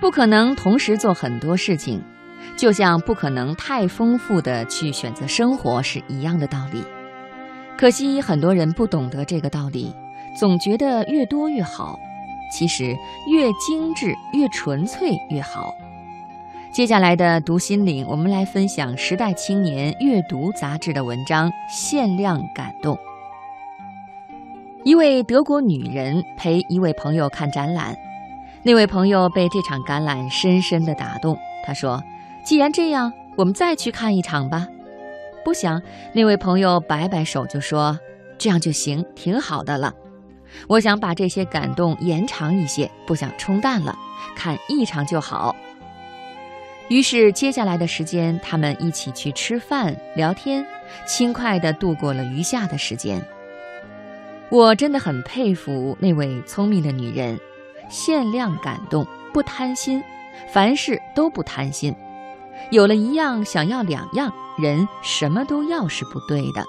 不可能同时做很多事情，就像不可能太丰富的去选择生活是一样的道理。可惜很多人不懂得这个道理，总觉得越多越好。其实越精致、越纯粹越好。接下来的读心灵，我们来分享《时代青年阅读》杂志的文章《限量感动》。一位德国女人陪一位朋友看展览，那位朋友被这场橄榄深深的打动。他说：“既然这样，我们再去看一场吧。”不想，那位朋友摆摆手就说：“这样就行，挺好的了。我想把这些感动延长一些，不想冲淡了，看一场就好。”于是，接下来的时间，他们一起去吃饭、聊天，轻快地度过了余下的时间。我真的很佩服那位聪明的女人，限量感动，不贪心，凡事都不贪心。有了一样，想要两样，人什么都要是不对的。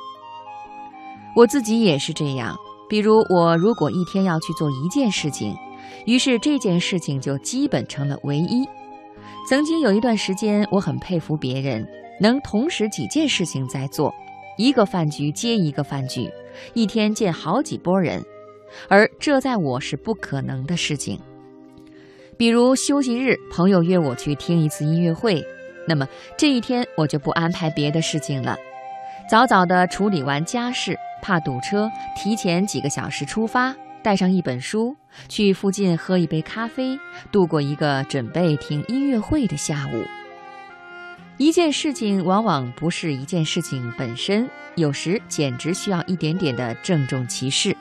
我自己也是这样，比如我如果一天要去做一件事情，于是这件事情就基本成了唯一。曾经有一段时间，我很佩服别人能同时几件事情在做，一个饭局接一个饭局，一天见好几拨人，而这在我是不可能的事情。比如休息日，朋友约我去听一次音乐会，那么这一天我就不安排别的事情了，早早地处理完家事，怕堵车，提前几个小时出发。带上一本书，去附近喝一杯咖啡，度过一个准备听音乐会的下午。一件事情往往不是一件事情本身，有时简直需要一点点的郑重其事。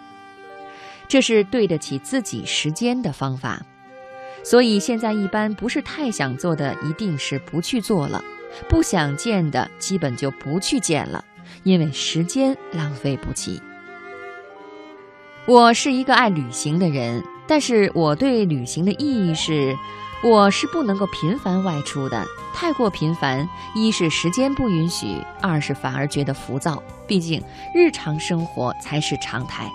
这是对得起自己时间的方法。所以现在一般不是太想做的，一定是不去做了；不想见的，基本就不去见了，因为时间浪费不起。我是一个爱旅行的人，但是我对旅行的意义是，我是不能够频繁外出的。太过频繁，一是时间不允许，二是反而觉得浮躁。毕竟日常生活才是常态。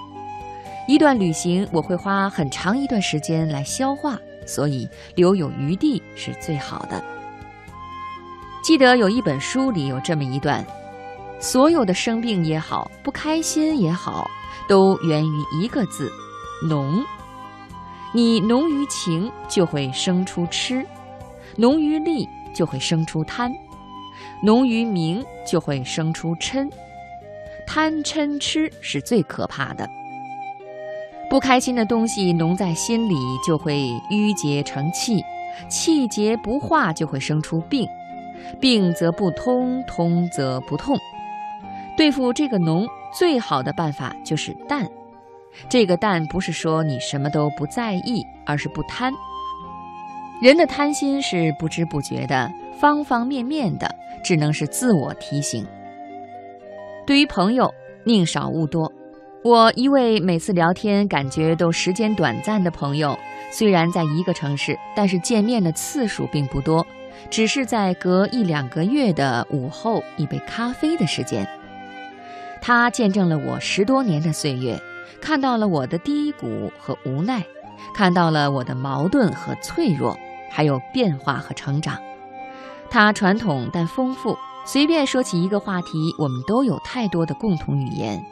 一段旅行，我会花很长一段时间来消化，所以留有余地是最好的。记得有一本书里有这么一段：所有的生病也好，不开心也好。都源于一个字，浓。你浓于情，就会生出痴；浓于利，就会生出贪；浓于名，就会生出嗔。贪嗔痴是最可怕的。不开心的东西浓在心里，就会淤结成气；气结不化，就会生出病；病则不通，通则不痛。对付这个浓。最好的办法就是淡，这个淡不是说你什么都不在意，而是不贪。人的贪心是不知不觉的，方方面面的，只能是自我提醒。对于朋友，宁少勿多。我一位每次聊天感觉都时间短暂的朋友，虽然在一个城市，但是见面的次数并不多，只是在隔一两个月的午后一杯咖啡的时间。他见证了我十多年的岁月，看到了我的低谷和无奈，看到了我的矛盾和脆弱，还有变化和成长。他传统但丰富，随便说起一个话题，我们都有太多的共同语言。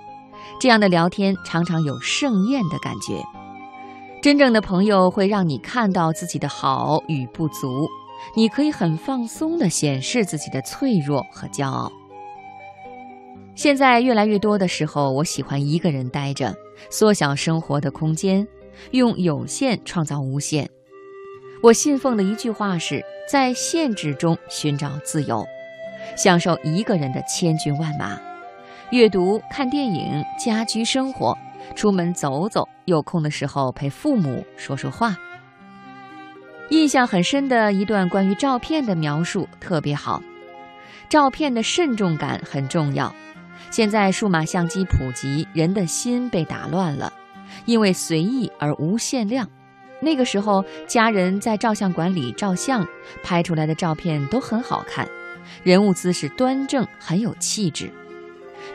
这样的聊天常常有盛宴的感觉。真正的朋友会让你看到自己的好与不足，你可以很放松地显示自己的脆弱和骄傲。现在越来越多的时候，我喜欢一个人待着，缩小生活的空间，用有限创造无限。我信奉的一句话是：在限制中寻找自由，享受一个人的千军万马。阅读、看电影、家居生活，出门走走，有空的时候陪父母说说话。印象很深的一段关于照片的描述特别好，照片的慎重感很重要。现在数码相机普及，人的心被打乱了，因为随意而无限量。那个时候，家人在照相馆里照相，拍出来的照片都很好看，人物姿势端正，很有气质。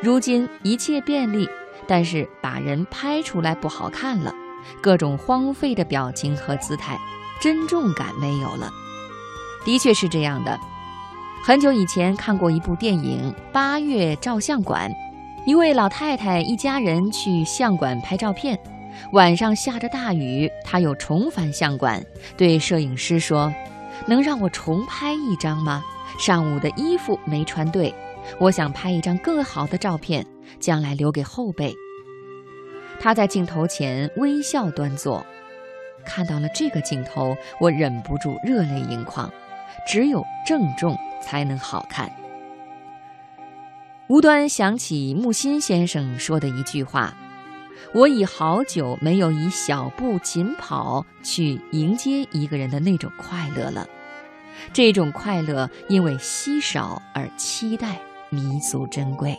如今一切便利，但是把人拍出来不好看了，各种荒废的表情和姿态，珍重感没有了。的确是这样的。很久以前看过一部电影《八月照相馆》，一位老太太一家人去相馆拍照片，晚上下着大雨，她又重返相馆，对摄影师说：“能让我重拍一张吗？上午的衣服没穿对，我想拍一张更好的照片，将来留给后辈。”他在镜头前微笑端坐，看到了这个镜头，我忍不住热泪盈眶。只有郑重才能好看。无端想起木心先生说的一句话：“我已好久没有以小步紧跑去迎接一个人的那种快乐了。这种快乐因为稀少而期待，弥足珍贵。”